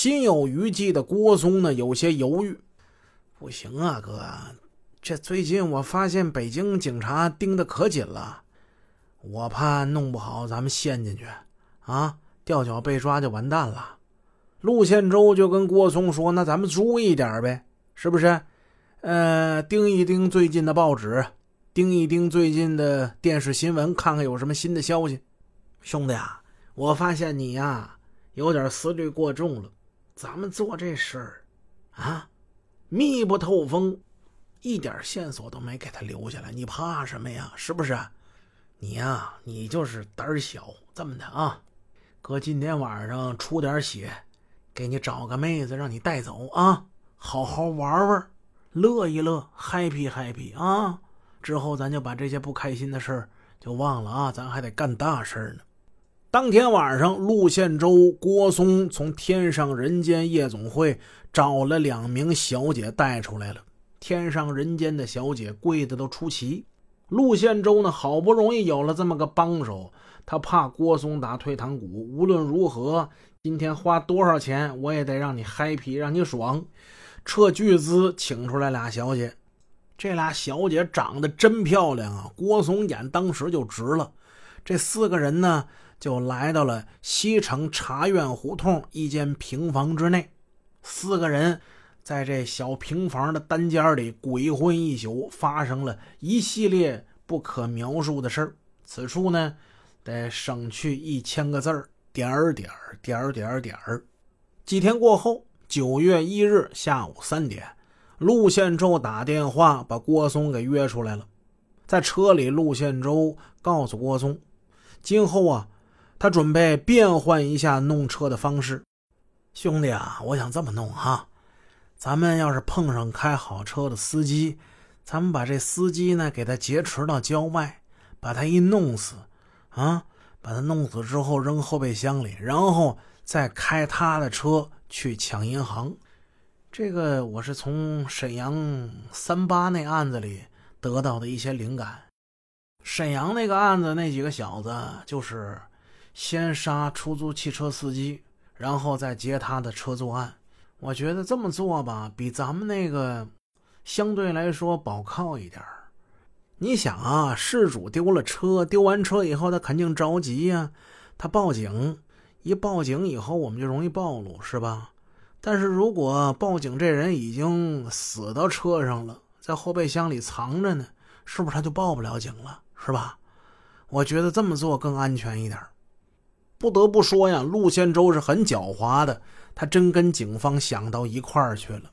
心有余悸的郭松呢，有些犹豫。不行啊，哥，这最近我发现北京警察盯得可紧了，我怕弄不好咱们陷进去，啊，掉脚被抓就完蛋了。陆宪洲就跟郭松说：“那咱们注意点呗，是不是？呃，盯一盯最近的报纸，盯一盯最近的电视新闻，看看有什么新的消息。兄弟啊，我发现你呀有点思虑过重了。咱们做这事儿啊，密不透风，一点线索都没给他留下来。你怕什么呀？是不是？你呀，你就是胆儿小。这么的啊，哥今天晚上出点血。”给你找个妹子，让你带走啊，好好玩玩，乐一乐，happy happy 啊！之后咱就把这些不开心的事儿就忘了啊，咱还得干大事儿呢。当天晚上，陆宪洲、郭松从天上人间夜总会找了两名小姐带出来了。天上人间的小姐贵的都出奇。陆宪洲呢，好不容易有了这么个帮手，他怕郭松打退堂鼓，无论如何。今天花多少钱，我也得让你嗨皮，让你爽，撤巨资请出来俩小姐。这俩小姐长得真漂亮啊！郭松眼当时就直了。这四个人呢，就来到了西城茶院胡同一间平房之内。四个人在这小平房的单间里鬼混一宿，发生了一系列不可描述的事。此处呢，得省去一千个字。点儿点儿点儿点儿点儿，几天过后，九月一日下午三点，陆宪洲打电话把郭松给约出来了。在车里，陆宪洲告诉郭松，今后啊，他准备变换一下弄车的方式。兄弟啊，我想这么弄哈，咱们要是碰上开好车的司机，咱们把这司机呢给他劫持到郊外，把他一弄死，啊。把他弄死之后扔后备箱里，然后再开他的车去抢银行。这个我是从沈阳三八那案子里得到的一些灵感。沈阳那个案子，那几个小子就是先杀出租汽车司机，然后再劫他的车作案。我觉得这么做吧，比咱们那个相对来说保靠一点你想啊，事主丢了车，丢完车以后，他肯定着急呀，他报警，一报警以后，我们就容易暴露，是吧？但是如果报警这人已经死到车上了，在后备箱里藏着呢，是不是他就报不了警了，是吧？我觉得这么做更安全一点。不得不说呀，陆宪洲是很狡猾的，他真跟警方想到一块儿去了。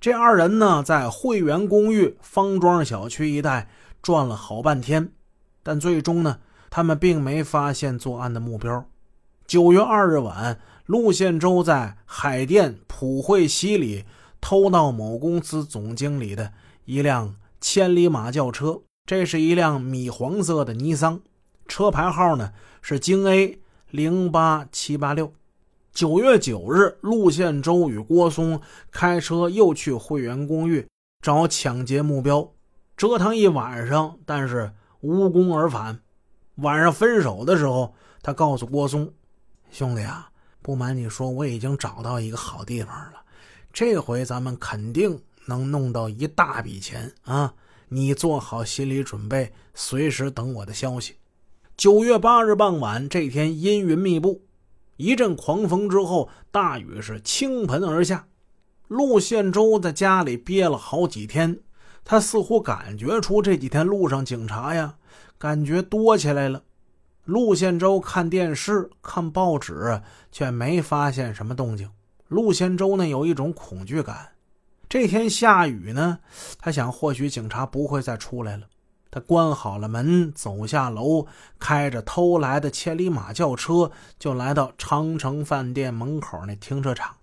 这二人呢，在汇源公寓方庄小区一带。转了好半天，但最终呢，他们并没发现作案的目标。九月二日晚，陆宪洲在海淀普惠西里偷到某公司总经理的一辆千里马轿车，这是一辆米黄色的尼桑，车牌号呢是京 A 零八七八六。九月九日，陆宪洲与郭松开车又去汇源公寓找抢劫目标。折腾一晚上，但是无功而返。晚上分手的时候，他告诉郭松：“兄弟啊，不瞒你说，我已经找到一个好地方了。这回咱们肯定能弄到一大笔钱啊！你做好心理准备，随时等我的消息。”九月八日傍晚，这天阴云密布，一阵狂风之后，大雨是倾盆而下。陆宪洲在家里憋了好几天。他似乎感觉出这几天路上警察呀，感觉多起来了。陆宪洲看电视、看报纸，却没发现什么动静。陆宪洲呢，有一种恐惧感。这天下雨呢，他想或许警察不会再出来了。他关好了门，走下楼，开着偷来的千里马轿车，就来到长城饭店门口那停车场。